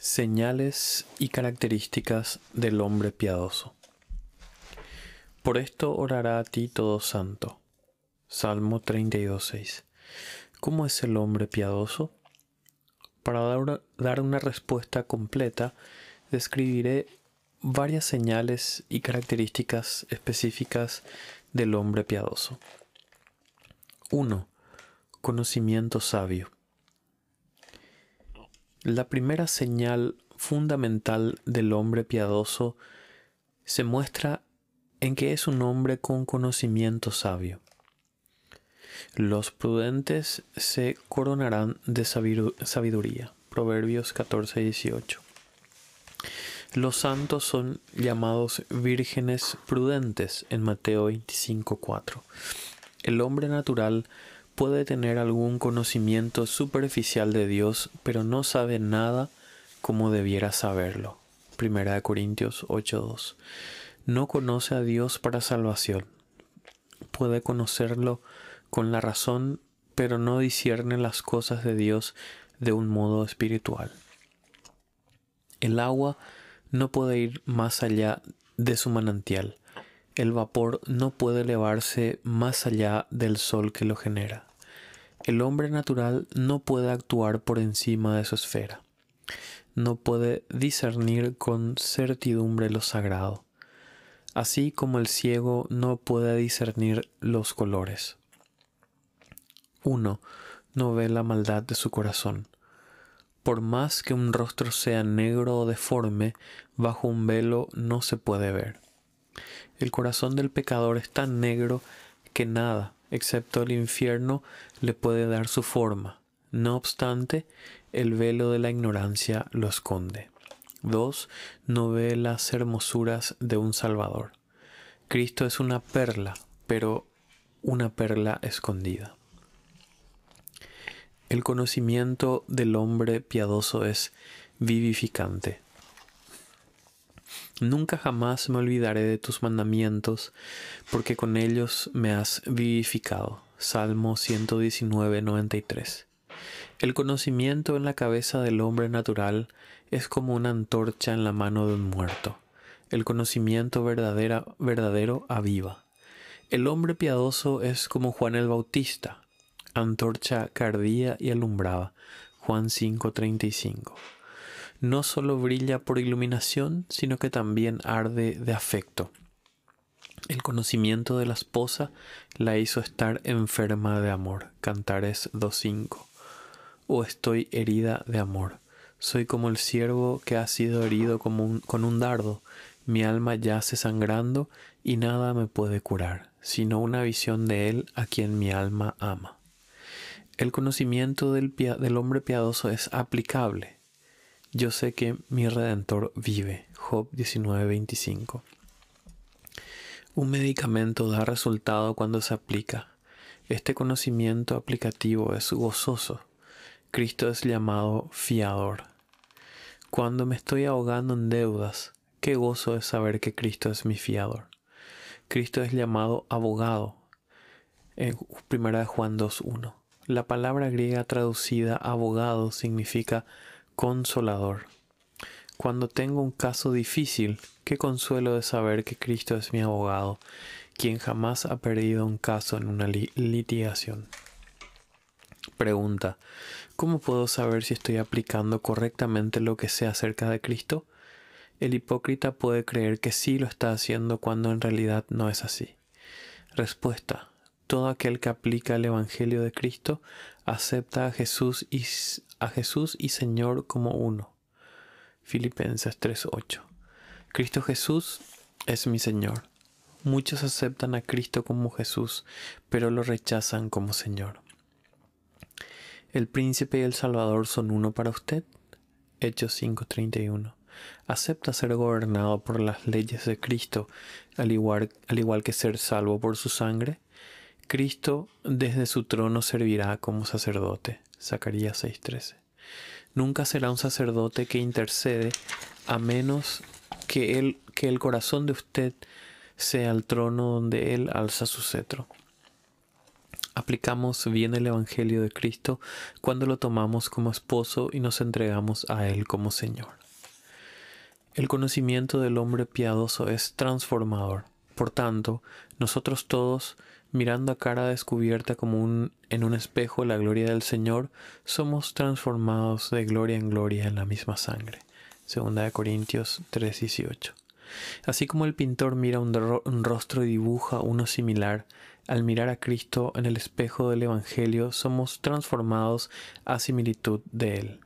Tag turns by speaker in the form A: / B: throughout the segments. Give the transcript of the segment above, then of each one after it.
A: Señales y características del hombre piadoso. Por esto orará a ti todo santo. Salmo 32.6. ¿Cómo es el hombre piadoso? Para dar una respuesta completa, describiré varias señales y características específicas del hombre piadoso. 1. Conocimiento sabio. La primera señal fundamental del hombre piadoso se muestra en que es un hombre con conocimiento sabio. Los prudentes se coronarán de sabiduría. Proverbios 14 y 18. Los santos son llamados vírgenes prudentes en Mateo 25, 4. El hombre natural puede tener algún conocimiento superficial de Dios, pero no sabe nada como debiera saberlo. 1 Corintios 8:2. No conoce a Dios para salvación. Puede conocerlo con la razón, pero no discierne las cosas de Dios de un modo espiritual. El agua no puede ir más allá de su manantial. El vapor no puede elevarse más allá del sol que lo genera. El hombre natural no puede actuar por encima de su esfera. No puede discernir con certidumbre lo sagrado, así como el ciego no puede discernir los colores. 1. No ve la maldad de su corazón. Por más que un rostro sea negro o deforme, bajo un velo no se puede ver. El corazón del pecador es tan negro que nada, excepto el infierno, le puede dar su forma. No obstante, el velo de la ignorancia lo esconde. 2. No ve las hermosuras de un Salvador. Cristo es una perla, pero una perla escondida. El conocimiento del hombre piadoso es vivificante. Nunca jamás me olvidaré de tus mandamientos, porque con ellos me has vivificado. Salmo 119, 93. El conocimiento en la cabeza del hombre natural es como una antorcha en la mano de un muerto. El conocimiento verdadero aviva. El hombre piadoso es como Juan el Bautista, antorcha cardía y alumbraba. Juan 5:35 no solo brilla por iluminación, sino que también arde de afecto. El conocimiento de la esposa la hizo estar enferma de amor. Cantares 2.5. O estoy herida de amor. Soy como el siervo que ha sido herido con un dardo. Mi alma yace sangrando y nada me puede curar, sino una visión de él a quien mi alma ama. El conocimiento del, del hombre piadoso es aplicable, yo sé que mi redentor vive. Job 19:25. Un medicamento da resultado cuando se aplica. Este conocimiento aplicativo es gozoso. Cristo es llamado fiador. Cuando me estoy ahogando en deudas, qué gozo es saber que Cristo es mi fiador. Cristo es llamado abogado. En 1 Juan 2.1. La palabra griega traducida abogado significa consolador. Cuando tengo un caso difícil, qué consuelo de saber que Cristo es mi abogado, quien jamás ha perdido un caso en una litigación. Pregunta, ¿cómo puedo saber si estoy aplicando correctamente lo que sé acerca de Cristo? El hipócrita puede creer que sí lo está haciendo cuando en realidad no es así. Respuesta, todo aquel que aplica el Evangelio de Cristo acepta a Jesús y a Jesús y Señor como uno. Filipenses 3:8. Cristo Jesús es mi Señor. Muchos aceptan a Cristo como Jesús, pero lo rechazan como Señor. ¿El príncipe y el Salvador son uno para usted? Hechos 5:31. ¿Acepta ser gobernado por las leyes de Cristo, al igual, al igual que ser salvo por su sangre? Cristo desde su trono servirá como sacerdote. Zacarías 6:13. Nunca será un sacerdote que intercede a menos que que el corazón de usted sea el trono donde Él alza su cetro. Aplicamos bien el Evangelio de Cristo cuando lo tomamos como esposo y nos entregamos a Él como Señor. El conocimiento del hombre piadoso es transformador. Por tanto, nosotros todos, mirando a cara descubierta como un, en un espejo la gloria del Señor, somos transformados de gloria en gloria en la misma sangre. Segunda de Corintios 3:18. Así como el pintor mira un, un rostro y dibuja uno similar, al mirar a Cristo en el espejo del Evangelio somos transformados a similitud de Él.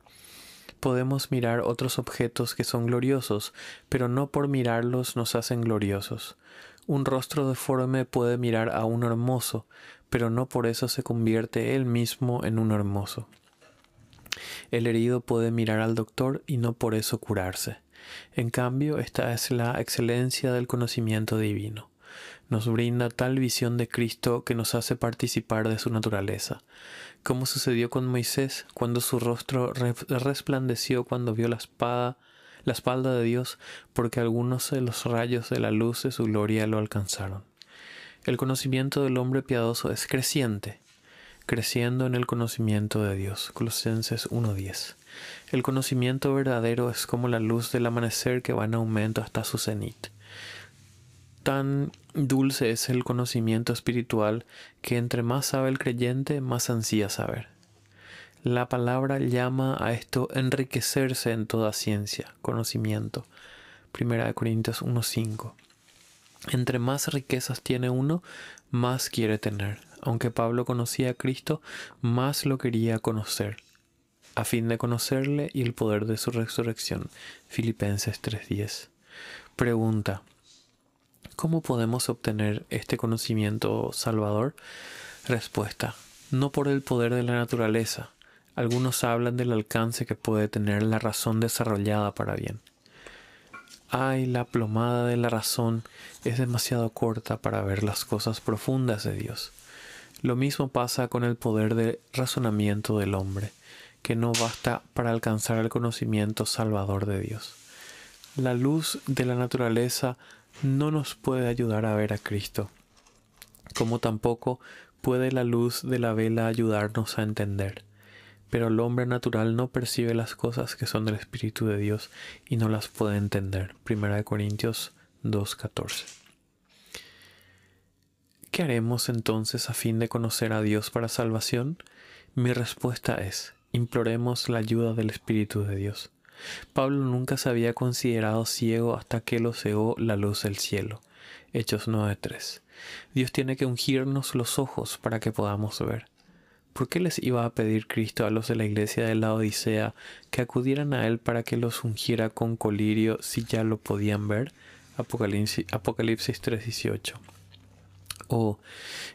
A: Podemos mirar otros objetos que son gloriosos, pero no por mirarlos nos hacen gloriosos. Un rostro deforme puede mirar a uno hermoso, pero no por eso se convierte él mismo en un hermoso. El herido puede mirar al doctor y no por eso curarse. En cambio, esta es la excelencia del conocimiento divino. Nos brinda tal visión de Cristo que nos hace participar de su naturaleza, como sucedió con Moisés cuando su rostro resplandeció cuando vio la espada la espalda de Dios, porque algunos de los rayos de la luz de su gloria lo alcanzaron. El conocimiento del hombre piadoso es creciente, creciendo en el conocimiento de Dios. Colosenses 1.10. El conocimiento verdadero es como la luz del amanecer que va en aumento hasta su cenit. Tan dulce es el conocimiento espiritual que entre más sabe el creyente, más ansía saber. La palabra llama a esto enriquecerse en toda ciencia, conocimiento. Primera de Corintios 1.5. Entre más riquezas tiene uno, más quiere tener. Aunque Pablo conocía a Cristo, más lo quería conocer, a fin de conocerle y el poder de su resurrección. Filipenses 3.10. Pregunta. ¿Cómo podemos obtener este conocimiento salvador? Respuesta. No por el poder de la naturaleza, algunos hablan del alcance que puede tener la razón desarrollada para bien. Ay, la plomada de la razón es demasiado corta para ver las cosas profundas de Dios. Lo mismo pasa con el poder de razonamiento del hombre, que no basta para alcanzar el conocimiento salvador de Dios. La luz de la naturaleza no nos puede ayudar a ver a Cristo, como tampoco puede la luz de la vela ayudarnos a entender pero el hombre natural no percibe las cosas que son del Espíritu de Dios y no las puede entender. Primera de Corintios 2.14. ¿Qué haremos entonces a fin de conocer a Dios para salvación? Mi respuesta es, imploremos la ayuda del Espíritu de Dios. Pablo nunca se había considerado ciego hasta que lo cegó la luz del cielo. Hechos 9.3. Dios tiene que ungirnos los ojos para que podamos ver. ¿Por qué les iba a pedir Cristo a los de la iglesia de la Odisea que acudieran a Él para que los ungiera con colirio si ya lo podían ver? Apocalipsis, Apocalipsis 3:18. O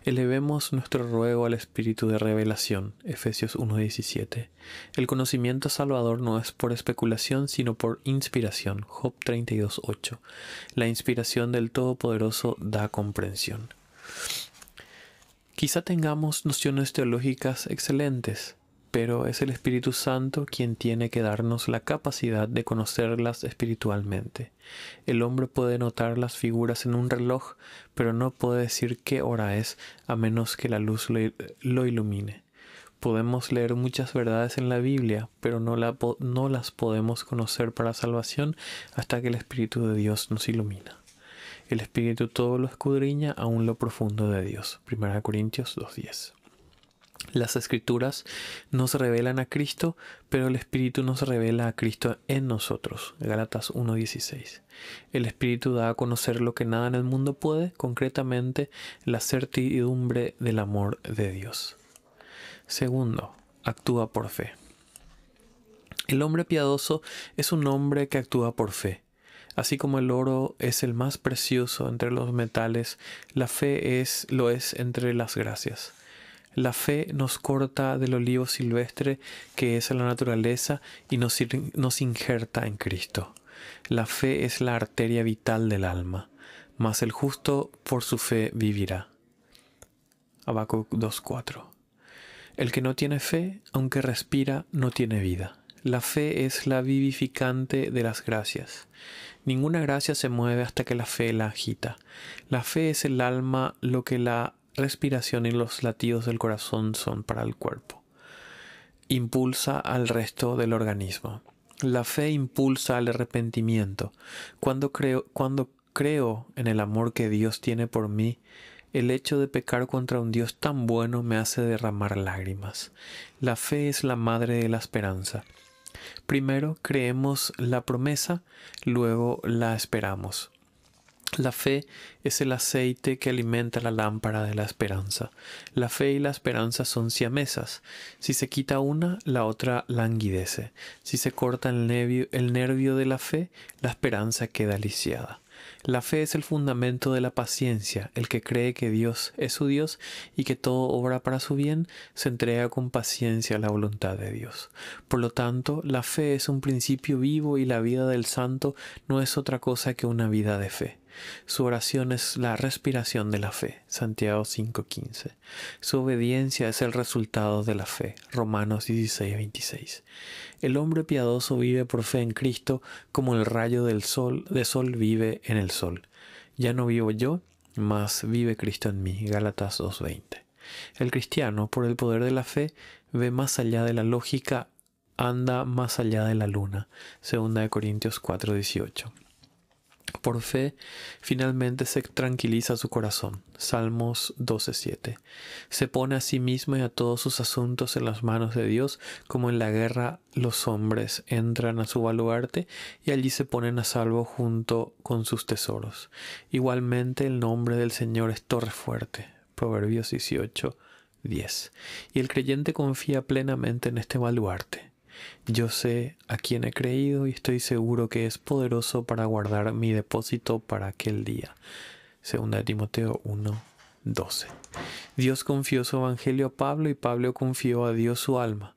A: elevemos nuestro ruego al espíritu de revelación. Efesios 1:17. El conocimiento salvador no es por especulación, sino por inspiración. Job 32:8. La inspiración del Todopoderoso da comprensión. Quizá tengamos nociones teológicas excelentes, pero es el Espíritu Santo quien tiene que darnos la capacidad de conocerlas espiritualmente. El hombre puede notar las figuras en un reloj, pero no puede decir qué hora es a menos que la luz lo, ilumine. Podemos leer muchas verdades en la Biblia, pero no, no las podemos conocer para salvación hasta que el Espíritu de Dios nos ilumina. El Espíritu todo lo escudriña aún lo profundo de Dios. 1 Corintios 2.10. Las escrituras nos revelan a Cristo, pero el Espíritu nos revela a Cristo en nosotros. Gálatas 1.16. El Espíritu da a conocer lo que nada en el mundo puede, concretamente la certidumbre del amor de Dios. Segundo, actúa por fe. El hombre piadoso es un hombre que actúa por fe. Así como el oro es el más precioso entre los metales, la fe es lo es entre las gracias. La fe nos corta del olivo silvestre que es la naturaleza y nos, nos injerta en Cristo. La fe es la arteria vital del alma, mas el justo por su fe vivirá. Habacuc 2.4 El que no tiene fe, aunque respira, no tiene vida. La fe es la vivificante de las gracias. Ninguna gracia se mueve hasta que la fe la agita. La fe es el alma lo que la respiración y los latidos del corazón son para el cuerpo. Impulsa al resto del organismo. La fe impulsa al arrepentimiento. Cuando creo, cuando creo en el amor que Dios tiene por mí, el hecho de pecar contra un Dios tan bueno me hace derramar lágrimas. La fe es la madre de la esperanza. Primero creemos la promesa, luego la esperamos. La fe es el aceite que alimenta la lámpara de la esperanza. La fe y la esperanza son siamesas. Si se quita una, la otra languidece. Si se corta el nervio, de la fe, la esperanza queda lisiada. La fe es el fundamento de la paciencia. El que cree que Dios es su Dios y que todo obra para su bien, se entrega con paciencia a la voluntad de Dios. Por lo tanto, la fe es un principio vivo y la vida del santo no es otra cosa que una vida de fe. Su oración es la respiración de la fe. Santiago 5:15. Su obediencia es el resultado de la fe. Romanos 16:26. El hombre piadoso vive por fe en Cristo como el rayo del sol de sol vive en el sol. Ya no vivo yo, mas vive Cristo en mí. Gálatas 2:20. El cristiano, por el poder de la fe, ve más allá de la lógica, anda más allá de la luna. Segunda de Corintios 4:18. Por fe, finalmente se tranquiliza su corazón. Salmos 12:7. Se pone a sí mismo y a todos sus asuntos en las manos de Dios, como en la guerra los hombres entran a su baluarte y allí se ponen a salvo junto con sus tesoros. Igualmente el nombre del Señor es torre fuerte. Proverbios 18:10. Y el creyente confía plenamente en este baluarte. Yo sé a quién he creído y estoy seguro que es poderoso para guardar mi depósito para aquel día. Segunda Timoteo 1, 12. Dios confió su evangelio a Pablo y Pablo confió a Dios su alma.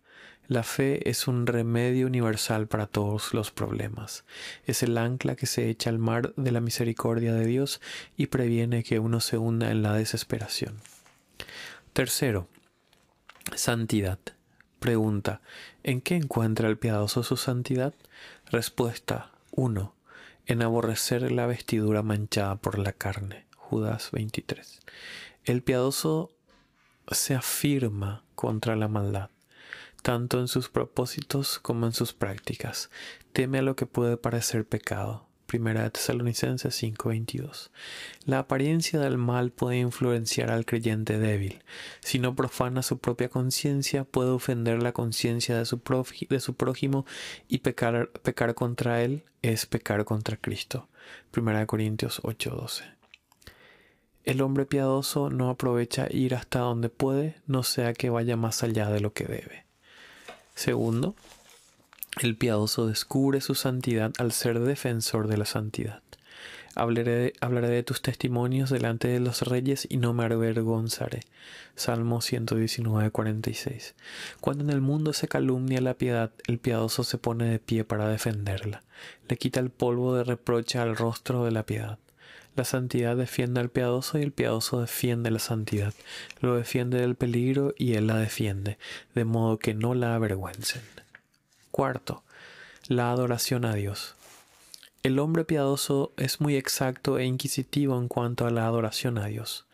A: La fe es un remedio universal para todos los problemas. Es el ancla que se echa al mar de la misericordia de Dios y previene que uno se hunda en la desesperación. Tercero, santidad. Pregunta, ¿en qué encuentra el piadoso su santidad? Respuesta 1. En aborrecer la vestidura manchada por la carne. Judas 23. El piadoso se afirma contra la maldad, tanto en sus propósitos como en sus prácticas. Teme a lo que puede parecer pecado. Primera de Tesalonicenses 5:22. La apariencia del mal puede influenciar al creyente débil. Si no profana su propia conciencia, puede ofender la conciencia de, su prójimo y pecar, pecar contra él es pecar contra Cristo. Primera de Corintios 8:12. El hombre piadoso no aprovecha ir hasta donde puede, no sea que vaya más allá de lo que debe. Segundo, el piadoso descubre su santidad al ser defensor de la santidad. Hablaré de, tus testimonios delante de los reyes y no me avergonzaré. Salmo 119, 46. Cuando en el mundo se calumnia la piedad, el piadoso se pone de pie para defenderla. Le quita el polvo de reproche al rostro de la piedad. La santidad defiende al piadoso y el piadoso defiende la santidad. Lo defiende del peligro y él la defiende, de modo que no la avergüencen. Cuarto, la adoración a Dios. El hombre piadoso es muy exacto e inquisitivo en cuanto a la adoración a Dios.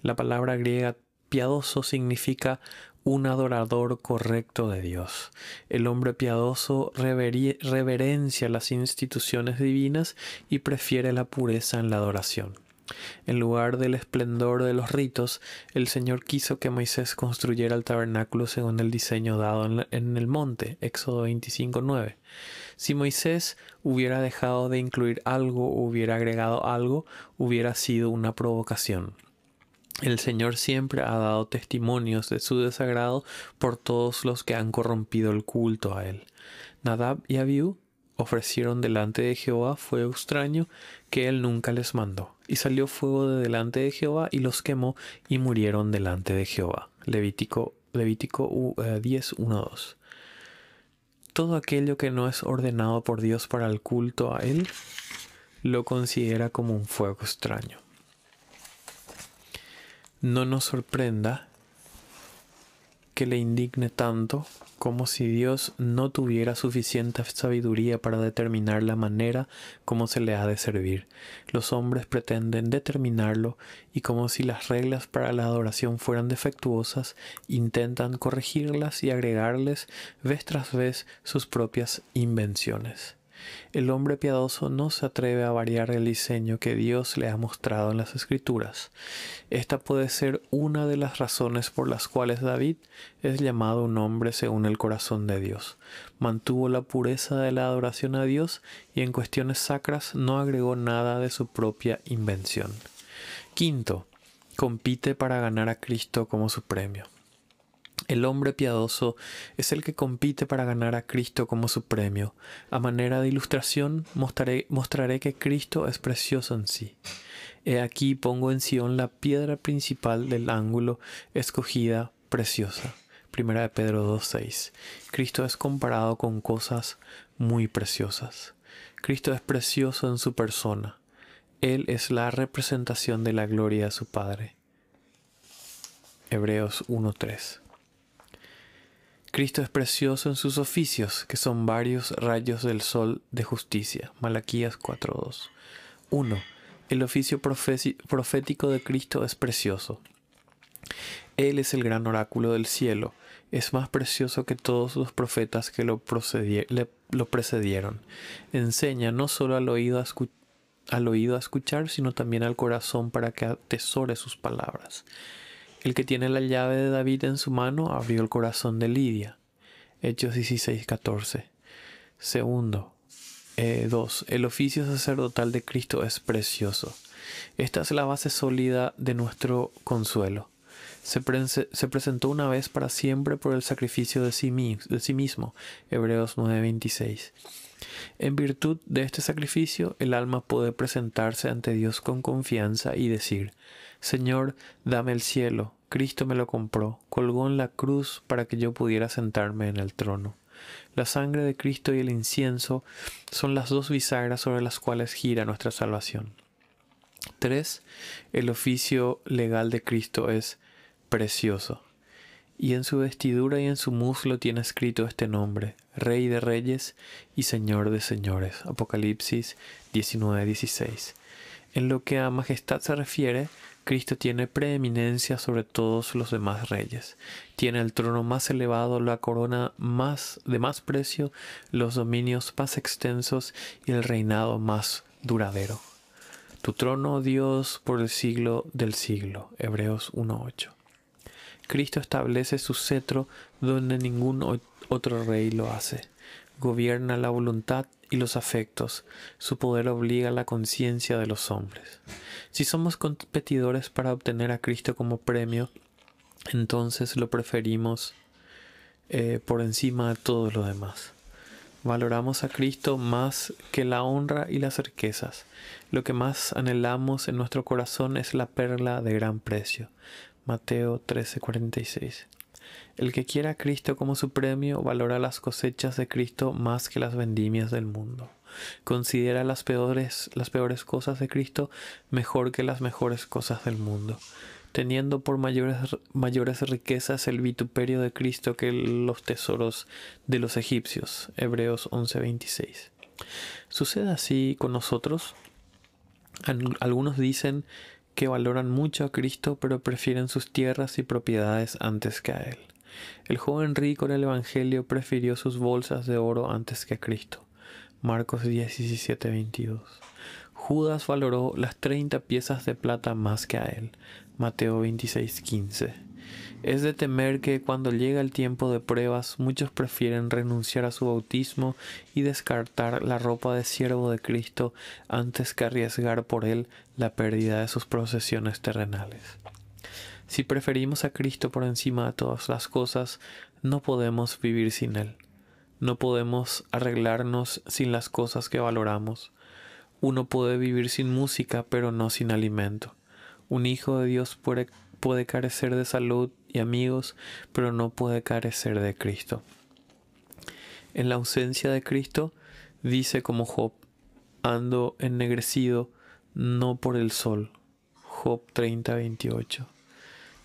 A: La palabra griega piadoso significa un adorador correcto de Dios. El hombre piadoso reverencia las instituciones divinas y prefiere la pureza en la adoración. En lugar del esplendor de los ritos, el Señor quiso que Moisés construyera el tabernáculo según el diseño dado en el monte, Éxodo 25.9. Si Moisés hubiera dejado de incluir algo o hubiera agregado algo, hubiera sido una provocación. El Señor siempre ha dado testimonios de su desagrado por todos los que han corrompido el culto a Él. Nadab y Abiú ofrecieron delante de Jehová fuego extraño que él nunca les mandó. Y salió fuego de delante de Jehová y los quemó y murieron delante de Jehová. Levítico, Levítico 10, 1, 2. Todo aquello que no es ordenado por Dios para el culto a Él, lo considera como un fuego extraño. No nos sorprenda que le indigne tanto como si Dios no tuviera suficiente sabiduría para determinar la manera como se le ha de servir. Los hombres pretenden determinarlo y como si las reglas para la adoración fueran defectuosas, intentan corregirlas y agregarles vez tras vez sus propias invenciones. El hombre piadoso no se atreve a variar el diseño que Dios le ha mostrado en las Escrituras. Esta puede ser una de las razones por las cuales David es llamado un hombre según el corazón de Dios. Mantuvo la pureza de la adoración a Dios y en cuestiones sacras no agregó nada de su propia invención. Quinto, compite para ganar a Cristo como su premio. El hombre piadoso es el que compite para ganar a Cristo como su premio. A manera de ilustración mostraré, que Cristo es precioso en sí. He aquí pongo en Sion la piedra principal del ángulo escogida preciosa. Primera de Pedro 2.6. Cristo es comparado con cosas muy preciosas. Cristo es precioso en su persona. Él es la representación de la gloria de su Padre. Hebreos 1.3. Cristo es precioso en sus oficios, que son varios rayos del sol de justicia. Malaquías 4.2. 1. El oficio profético de Cristo es precioso. Él es el gran oráculo del cielo. Es más precioso que todos los profetas que lo, precedieron. Enseña no solo al oído, al oído a escuchar, sino también al corazón para que atesore sus palabras. El que tiene la llave de David en su mano abrió el corazón de Lidia. Hechos 16:14. Segundo. 2. Eh, el oficio sacerdotal de Cristo es precioso. Esta es la base sólida de nuestro consuelo. Se, se presentó una vez para siempre por el sacrificio de sí, de sí mismo. Hebreos 9:26. En virtud de este sacrificio, el alma puede presentarse ante Dios con confianza y decir, Señor, dame el cielo, Cristo me lo compró, colgó en la cruz para que yo pudiera sentarme en el trono. La sangre de Cristo y el incienso son las dos bisagras sobre las cuales gira nuestra salvación. 3. El oficio legal de Cristo es precioso y en su vestidura y en su muslo tiene escrito este nombre, Rey de Reyes y Señor de Señores. Apocalipsis 19:16. En lo que a majestad se refiere, Cristo tiene preeminencia sobre todos los demás reyes. Tiene el trono más elevado, la corona más de más precio, los dominios más extensos y el reinado más duradero. Tu trono, Dios, por el siglo del siglo. Hebreos 1.8. Cristo establece su cetro donde ningún otro rey lo hace. Gobierna la voluntad y los afectos. Su poder obliga la conciencia de los hombres. Si somos competidores para obtener a Cristo como premio, entonces lo preferimos eh, por encima de todo lo demás. Valoramos a Cristo más que la honra y las riquezas. Lo que más anhelamos en nuestro corazón es la perla de gran precio, Mateo 13:46. El que quiera a Cristo como su premio valora las cosechas de Cristo más que las vendimias del mundo. Considera las peores, las peores cosas de Cristo mejor que las mejores cosas del mundo, teniendo por mayores, mayores riquezas el vituperio de Cristo que los tesoros de los egipcios. Hebreos 11:26. ¿Sucede así con nosotros? Algunos dicen que valoran mucho a Cristo pero prefieren sus tierras y propiedades antes que a Él. El joven rico en el Evangelio prefirió sus bolsas de oro antes que a Cristo. Marcos 17, 22. Judas valoró las treinta piezas de plata más que a él. Mateo 26, 15. Es de temer que cuando llega el tiempo de pruebas muchos prefieren renunciar a su bautismo y descartar la ropa de siervo de Cristo antes que arriesgar por él la pérdida de sus procesiones terrenales. Si preferimos a Cristo por encima de todas las cosas, no podemos vivir sin Él. No podemos arreglarnos sin las cosas que valoramos. Uno puede vivir sin música, pero no sin alimento. Un hijo de Dios puede, puede carecer de salud y amigos, pero no puede carecer de Cristo. En la ausencia de Cristo, dice como Job, ando ennegrecido no por el sol. Job 30, 28.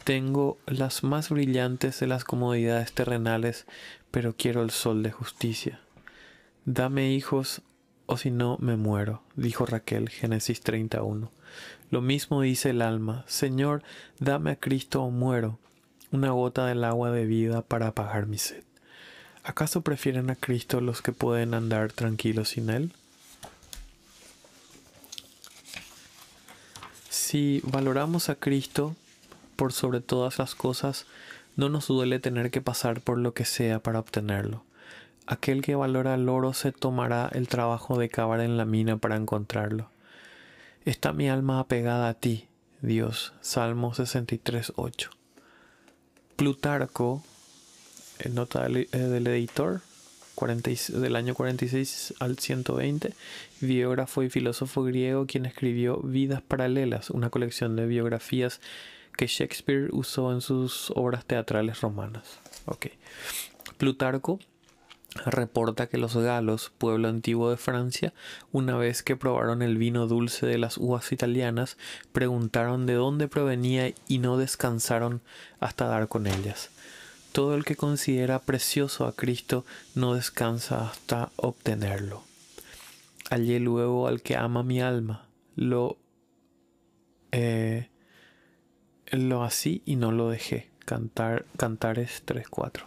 A: Tengo las más brillantes de las comodidades terrenales, pero quiero el sol de justicia. Dame hijos, o si no me muero, dijo Raquel, Génesis 31. Lo mismo dice el alma, Señor, dame a Cristo o muero, una gota del agua de vida para apagar mi sed. ¿Acaso prefieren a Cristo los que pueden andar tranquilos sin Él? Si valoramos a Cristo por sobre todas las cosas, no nos duele tener que pasar por lo que sea para obtenerlo. Aquel que valora el oro se tomará el trabajo de cavar en la mina para encontrarlo. Está mi alma apegada a ti, Dios. Salmo 63, 8. Plutarco, en nota del, eh, editor, del año 46 al 120, biógrafo y filósofo griego quien escribió Vidas Paralelas, una colección de biografías que Shakespeare usó en sus obras teatrales romanas. Okay. Plutarco reporta que los galos, pueblo antiguo de Francia, una vez que probaron el vino dulce de las uvas italianas, preguntaron de dónde provenía y no descansaron hasta dar con ellas. Todo el que considera precioso a Cristo no descansa hasta obtenerlo. Hallé luego al que ama mi alma, lo, eh, lo así y no lo dejé. Cantar, Cantares 3.4.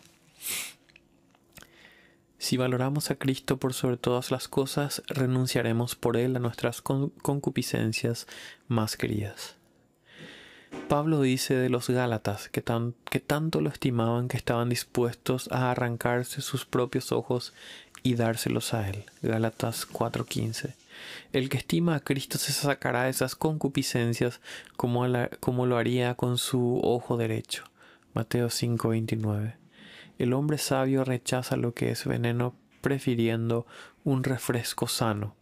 A: Si valoramos a Cristo por sobre todas las cosas, renunciaremos por Él a nuestras concupiscencias más queridas. Pablo dice de los Gálatas que, tanto lo estimaban que estaban dispuestos a arrancarse sus propios ojos y dárselos a Él. Gálatas 4:15. El que estima a Cristo se sacará esas concupiscencias como, como lo haría con su ojo derecho. Mateo 5:29. El hombre sabio rechaza lo que es veneno prefiriendo un refresco sano.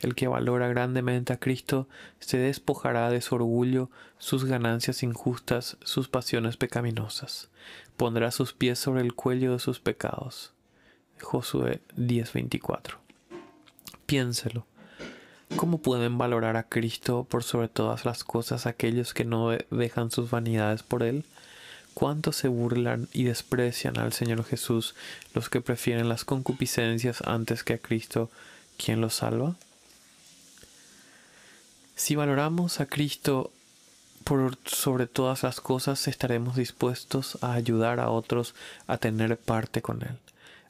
A: El que valora grandemente a Cristo se despojará de su orgullo, sus ganancias injustas, sus pasiones pecaminosas. Pondrá sus pies sobre el cuello de sus pecados. Josué 10:24. Piénselo. ¿Cómo pueden valorar a Cristo por sobre todas las cosas aquellos que no dejan sus vanidades por Él? Cuánto se burlan y desprecian al Señor Jesús los que prefieren las concupiscencias antes que a Cristo, quien los salva? Si valoramos a Cristo por sobre todas las cosas, estaremos dispuestos a ayudar a otros a tener parte con Él.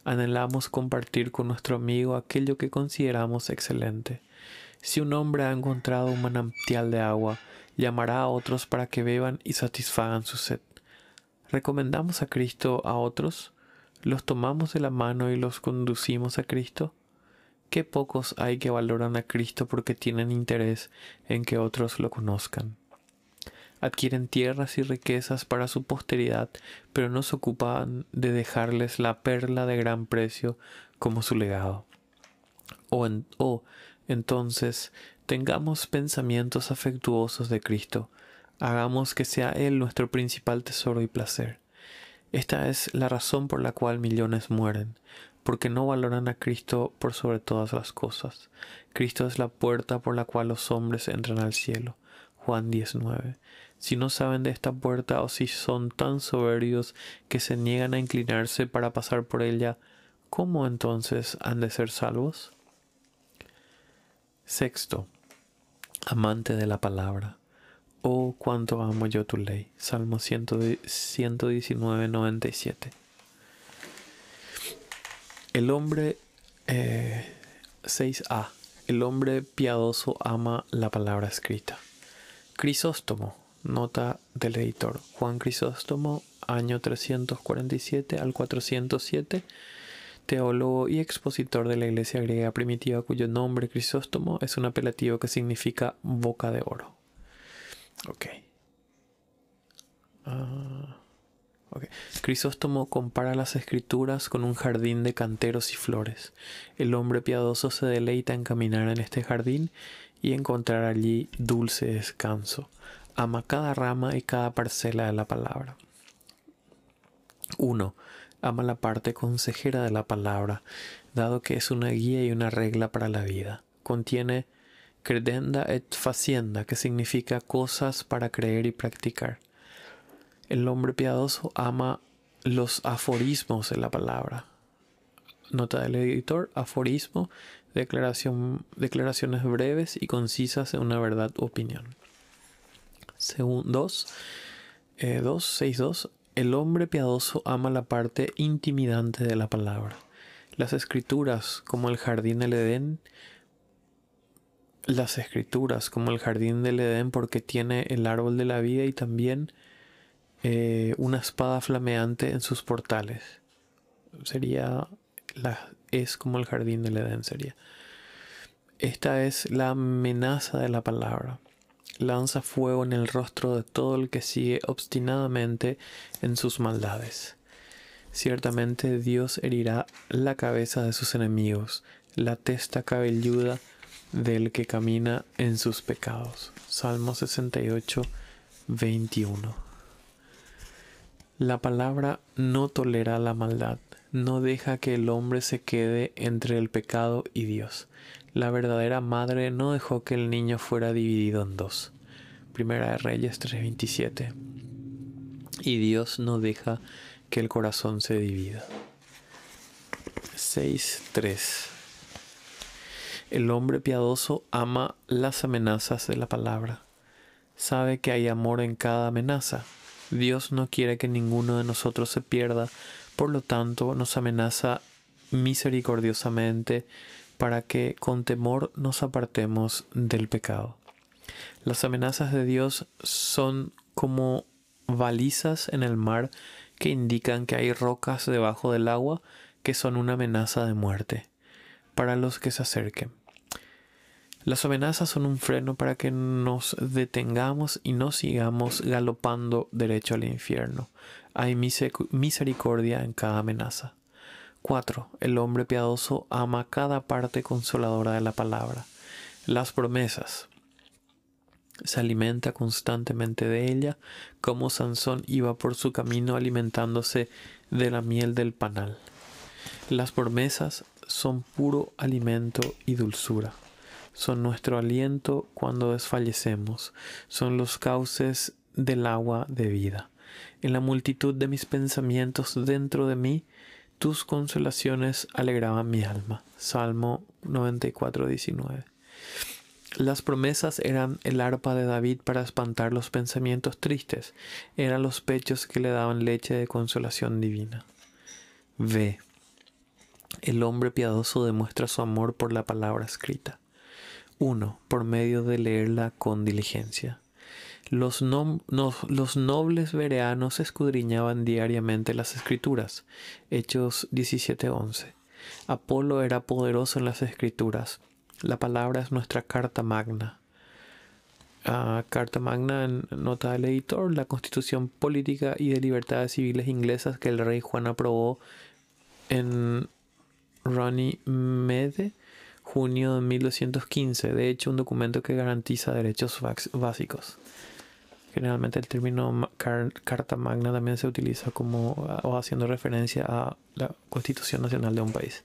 A: Anhelamos compartir con nuestro amigo aquello que consideramos excelente. Si un hombre ha encontrado un manantial de agua, llamará a otros para que beban y satisfagan su sed. ¿Recomendamos a Cristo a otros? ¿Los tomamos de la mano y los conducimos a Cristo? Qué pocos hay que valoran a Cristo porque tienen interés en que otros lo conozcan. Adquieren tierras y riquezas para su posteridad, pero no se ocupan de dejarles la perla de gran precio como su legado. O, o entonces tengamos pensamientos afectuosos de Cristo, Hagamos que sea Él nuestro principal tesoro y placer. Esta es la razón por la cual millones mueren, porque no valoran a Cristo por sobre todas las cosas. Cristo es la puerta por la cual los hombres entran al cielo. Juan 19. Si no saben de esta puerta o si son tan soberbios que se niegan a inclinarse para pasar por ella, ¿cómo entonces han de ser salvos? Sexto, amante de la palabra. Oh, cuánto amo yo tu ley. Salmo 119, 97. El hombre 6a. Eh, El hombre piadoso ama la palabra escrita. Crisóstomo, nota del editor. Juan Crisóstomo, año 347 al 407, teólogo y expositor de la iglesia griega primitiva cuyo nombre Crisóstomo es un apelativo que significa boca de oro. Ok. Uh, Crisóstomo compara las escrituras con un jardín de canteros y flores. El hombre piadoso se deleita en caminar en este jardín y encontrar allí dulce descanso. Ama cada rama y cada parcela de la palabra. 1. Ama la parte consejera de la palabra, dado que es una guía y una regla para la vida. Contiene credenda et facienda, que significa cosas para creer y practicar. El hombre piadoso ama los aforismos de la palabra. Nota del editor, aforismo, declaración, declaraciones breves y concisas de una verdad u opinión. Según 2, eh, 2, el hombre piadoso ama la parte intimidante de la palabra. Las escrituras, como el jardín del Edén, las escrituras, como el jardín del Edén, porque tiene el árbol de la vida y también eh, una espada flameante en sus portales. Sería la, es como el jardín del Edén sería. Esta es la amenaza de la palabra. Lanza fuego en el rostro de todo el que sigue obstinadamente en sus maldades. Ciertamente Dios herirá la cabeza de sus enemigos, la testa cabelluda del que camina en sus pecados. Salmo 68, 21. La palabra no tolera la maldad, no deja que el hombre se quede entre el pecado y Dios. La verdadera madre no dejó que el niño fuera dividido en dos. Primera de Reyes 3:27. Y Dios no deja que el corazón se divida. 6.3. El hombre piadoso ama las amenazas de la palabra. Sabe que hay amor en cada amenaza. Dios no quiere que ninguno de nosotros se pierda, por lo tanto nos amenaza misericordiosamente para que con temor nos apartemos del pecado. Las amenazas de Dios son como balizas en el mar que indican que hay rocas debajo del agua que son una amenaza de muerte para los que se acerquen. Las amenazas son un freno para que nos detengamos y no sigamos galopando derecho al infierno. Hay misericordia en cada amenaza. 4. El hombre piadoso ama cada parte consoladora de la palabra. Las promesas. Se alimenta constantemente de ella, como Sansón iba por su camino alimentándose de la miel del panal. Las promesas son puro alimento y dulzura. Son nuestro aliento cuando desfallecemos. Son los cauces del agua de vida. En la multitud de mis pensamientos dentro de mí, tus consolaciones alegraban mi alma. Salmo 94, 19. Las promesas eran el arpa de David para espantar los pensamientos tristes, eran los pechos que le daban leche de consolación divina. V. El hombre piadoso demuestra su amor por la palabra escrita. 1. Por medio de leerla con diligencia. Los, nobles vereanos escudriñaban diariamente las escrituras. Hechos 17:11. Apolo era poderoso en las escrituras. La palabra es nuestra carta magna. Ah, carta magna en nota del editor, la constitución política y de libertades civiles inglesas que el rey Juan aprobó en Runnymede, junio de 1215. De hecho, un documento que garantiza derechos básicos. Generalmente el término Carta Magna también se utiliza como o haciendo referencia a la Constitución Nacional de un país.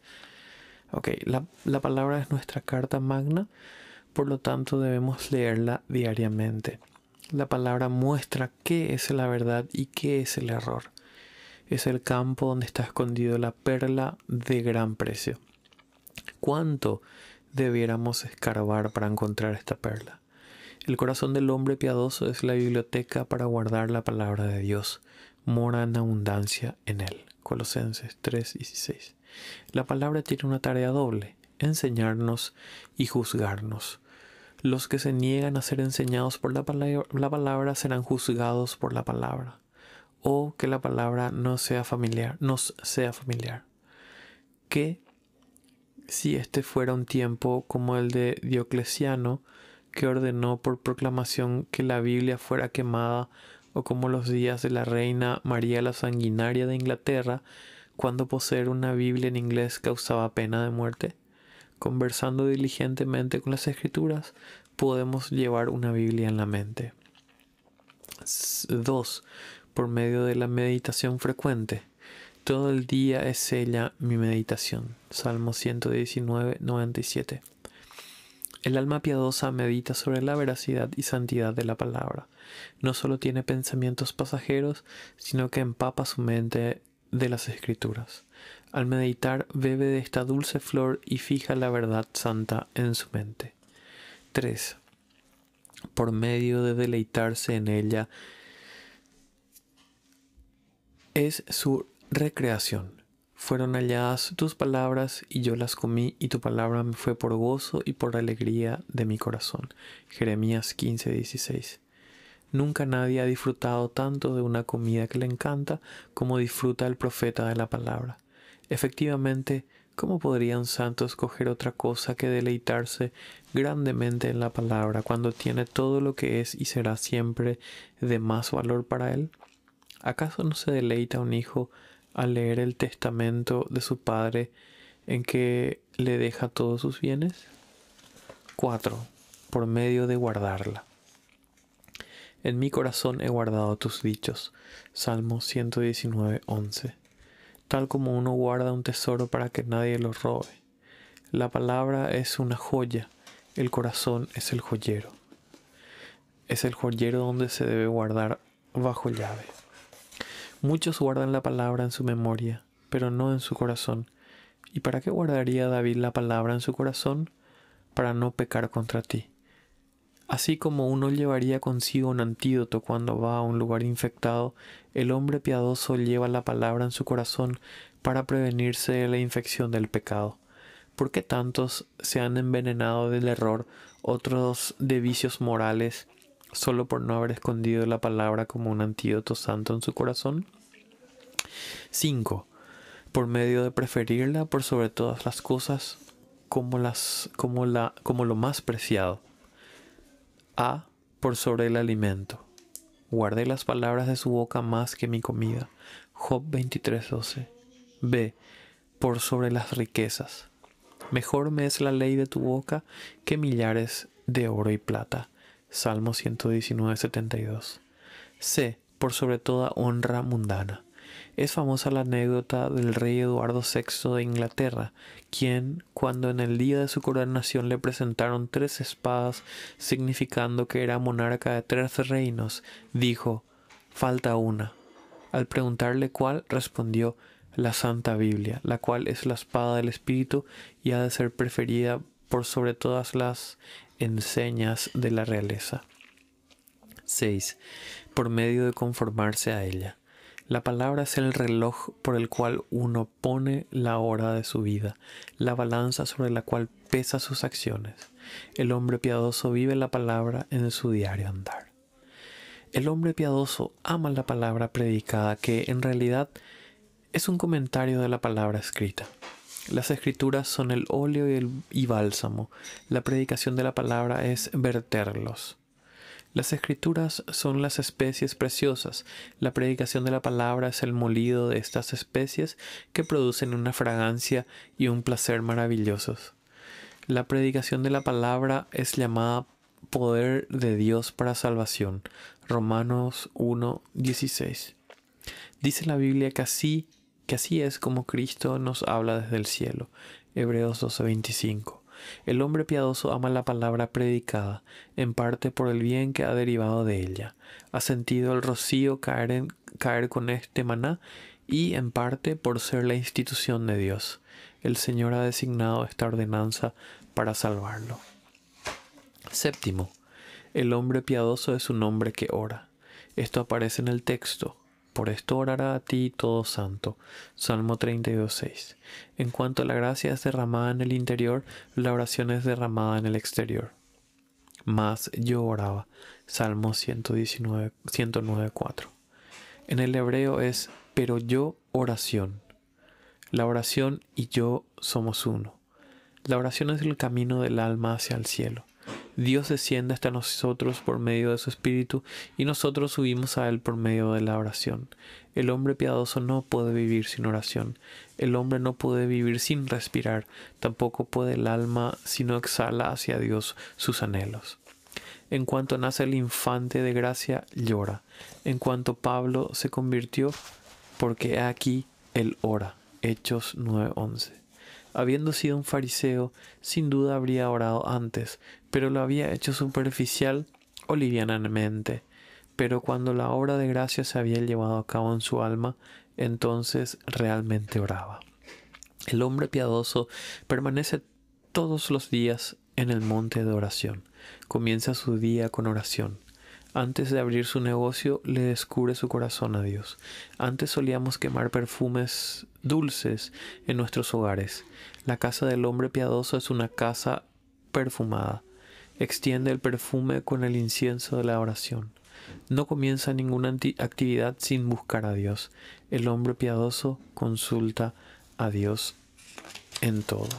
A: Ok, la palabra es nuestra Carta Magna, por lo tanto debemos leerla diariamente. La palabra muestra qué es la verdad y qué es el error. Es el campo donde está escondido la perla de gran precio. ¿Cuánto debiéramos escarbar para encontrar esta perla? El corazón del hombre piadoso es la biblioteca para guardar la palabra de Dios. Mora en abundancia en él. Colosenses 3:16. La palabra tiene una tarea doble, enseñarnos y juzgarnos. Los que se niegan a ser enseñados por la palabra, la palabra serán juzgados por la palabra. O que la palabra no sea familiar, nos sea familiar. Que si este fuera un tiempo como el de Diocleciano, que ordenó por proclamación que la Biblia fuera quemada, o como los días de la reina María la Sanguinaria de Inglaterra, cuando poseer una Biblia en inglés causaba pena de muerte. Conversando diligentemente con las escrituras, podemos llevar una Biblia en la mente. 2. Por medio de la meditación frecuente. Todo el día es ella mi meditación. Salmo 119, 97. El alma piadosa medita sobre la veracidad y santidad de la palabra. No solo tiene pensamientos pasajeros, sino que empapa su mente de las escrituras. Al meditar bebe de esta dulce flor y fija la verdad santa en su mente. 3. Por medio de deleitarse en ella, es su recreación fueron halladas tus palabras y yo las comí y tu palabra me fue por gozo y por alegría de mi corazón. Jeremías 15:16. Nunca nadie ha disfrutado tanto de una comida que le encanta como disfruta el profeta de la palabra. Efectivamente, ¿cómo podría un santo escoger otra cosa que deleitarse grandemente en la palabra cuando tiene todo lo que es y será siempre de más valor para él? ¿Acaso no se deleita un hijo al leer el testamento de su padre en que le deja todos sus bienes? 4. Por medio de guardarla. En mi corazón he guardado tus dichos. Salmo 119, 11. Tal como uno guarda un tesoro para que nadie lo robe. La palabra es una joya, el corazón es el joyero. Es el joyero donde se debe guardar bajo llave. Muchos guardan la palabra en su memoria, pero no en su corazón. ¿Y para qué guardaría David la palabra en su corazón? Para no pecar contra ti. Así como uno llevaría consigo un antídoto cuando va a un lugar infectado, el hombre piadoso lleva la palabra en su corazón para prevenirse de la infección del pecado. ¿Por qué tantos se han envenenado del error, otros de vicios morales, solo por no haber escondido la palabra como un antídoto santo en su corazón? 5. Por medio de preferirla por sobre todas las cosas como, las, como, la, como lo más preciado. A. Por sobre el alimento. Guardé las palabras de su boca más que mi comida. Job 23:12. B. Por sobre las riquezas. Mejor me es la ley de tu boca que millares de oro y plata. Salmo 119, 72. C. Por sobre toda honra mundana. Es famosa la anécdota del rey Eduardo VI de Inglaterra, quien, cuando en el día de su coronación le presentaron tres espadas, significando que era monarca de tres reinos, dijo, falta una. Al preguntarle cuál, respondió, la Santa Biblia, la cual es la espada del Espíritu y ha de ser preferida por sobre todas las enseñas de la realeza. 6. Por medio de conformarse a ella. La palabra es el reloj por el cual uno pone la hora de su vida, la balanza sobre la cual pesa sus acciones. El hombre piadoso vive la palabra en su diario andar. El hombre piadoso ama la palabra predicada, que en realidad es un comentario de la palabra escrita. Las escrituras son el óleo y, el, bálsamo. La predicación de la palabra es verterlos. Las escrituras son las especies preciosas. La predicación de la palabra es el molido de estas especies que producen una fragancia y un placer maravillosos. La predicación de la palabra es llamada poder de Dios para salvación. Romanos 1:16. Dice la Biblia que así que así es como Cristo nos habla desde el cielo. Hebreos 12:25. El hombre piadoso ama la palabra predicada, en parte por el bien que ha derivado de ella. Ha sentido el rocío caer, en, caer con este maná y en parte por ser la institución de Dios. El Señor ha designado esta ordenanza para salvarlo. Séptimo. El hombre piadoso es un hombre que ora. Esto aparece en el texto. Por esto orará a ti todo santo. Salmo 32.6. En cuanto la gracia es derramada en el interior, la oración es derramada en el exterior. Mas yo oraba. Salmo 119, 109.4. En el hebreo es pero yo oración. La oración y yo somos uno. La oración es el camino del alma hacia el cielo. Dios desciende hasta nosotros por medio de su Espíritu y nosotros subimos a Él por medio de la oración. El hombre piadoso no puede vivir sin oración. El hombre no puede vivir sin respirar. Tampoco puede el alma si no exhala hacia Dios sus anhelos. En cuanto nace el infante de gracia, llora. En cuanto Pablo se convirtió, porque aquí él ora. Hechos 9:11. Habiendo sido un fariseo, sin duda habría orado antes, pero lo había hecho superficial o livianamente. Pero cuando la obra de gracia se había llevado a cabo en su alma, entonces realmente oraba. El hombre piadoso permanece todos los días en el monte de oración. Comienza su día con oración. Antes de abrir su negocio, le descubre su corazón a Dios. Antes solíamos quemar perfumes dulces en nuestros hogares. La casa del hombre piadoso es una casa perfumada. Extiende el perfume con el incienso de la oración. No comienza ninguna actividad sin buscar a Dios. El hombre piadoso consulta a Dios en todo.